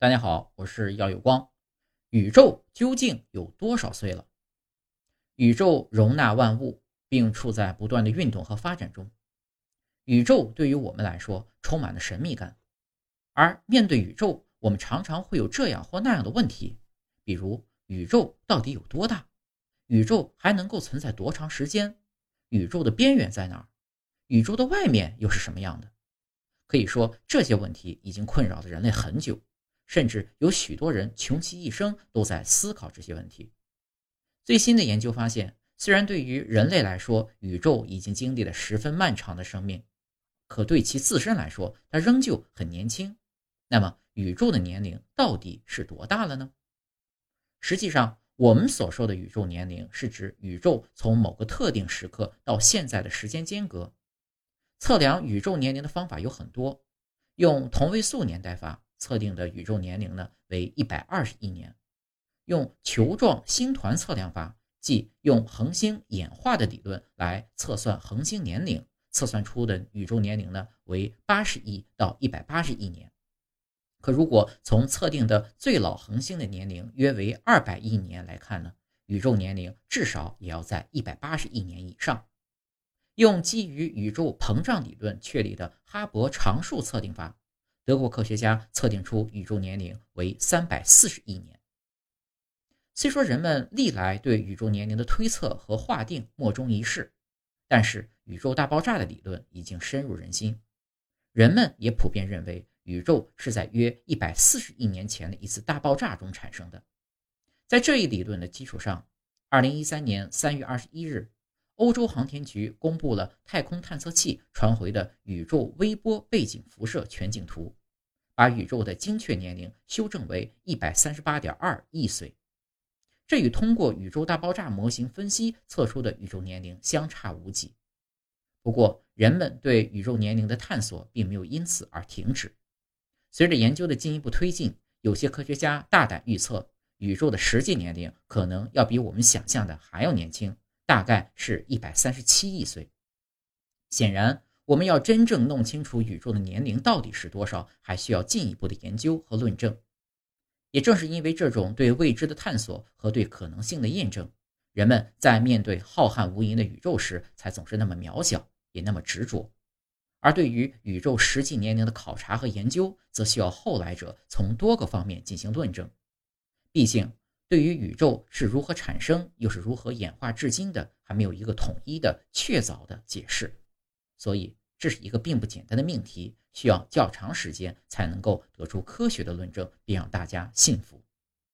大家好，我是耀有光。宇宙究竟有多少岁了？宇宙容纳万物，并处在不断的运动和发展中。宇宙对于我们来说充满了神秘感，而面对宇宙，我们常常会有这样或那样的问题，比如宇宙到底有多大？宇宙还能够存在多长时间？宇宙的边缘在哪儿？宇宙的外面又是什么样的？可以说，这些问题已经困扰了人类很久。甚至有许多人穷其一生都在思考这些问题。最新的研究发现，虽然对于人类来说，宇宙已经经历了十分漫长的生命，可对其自身来说，它仍旧很年轻。那么，宇宙的年龄到底是多大了呢？实际上，我们所说的宇宙年龄，是指宇宙从某个特定时刻到现在的时间间隔。测量宇宙年龄的方法有很多，用同位素年代法。测定的宇宙年龄呢为一百二十亿年，用球状星团测量法，即用恒星演化的理论来测算恒星年龄，测算出的宇宙年龄呢为八十亿到一百八十亿年。可如果从测定的最老恒星的年龄约为二百亿年来看呢，宇宙年龄至少也要在一百八十亿年以上。用基于宇宙膨胀理论确立的哈勃常数测定法。德国科学家测定出宇宙年龄为三百四十亿年。虽说人们历来对宇宙年龄的推测和划定莫衷一是，但是宇宙大爆炸的理论已经深入人心，人们也普遍认为宇宙是在约一百四十亿年前的一次大爆炸中产生的。在这一理论的基础上，二零一三年三月二十一日，欧洲航天局公布了太空探测器传回的宇宙微波背景辐射全景图。把宇宙的精确年龄修正为一百三十八点二亿岁，这与通过宇宙大爆炸模型分析测出的宇宙年龄相差无几。不过，人们对宇宙年龄的探索并没有因此而停止。随着研究的进一步推进，有些科学家大胆预测，宇宙的实际年龄可能要比我们想象的还要年轻，大概是一百三十七亿岁。显然。我们要真正弄清楚宇宙的年龄到底是多少，还需要进一步的研究和论证。也正是因为这种对未知的探索和对可能性的验证，人们在面对浩瀚无垠的宇宙时，才总是那么渺小，也那么执着。而对于宇宙实际年龄的考察和研究，则需要后来者从多个方面进行论证。毕竟，对于宇宙是如何产生，又是如何演化至今的，还没有一个统一的、确凿的解释。所以，这是一个并不简单的命题，需要较长时间才能够得出科学的论证，并让大家信服。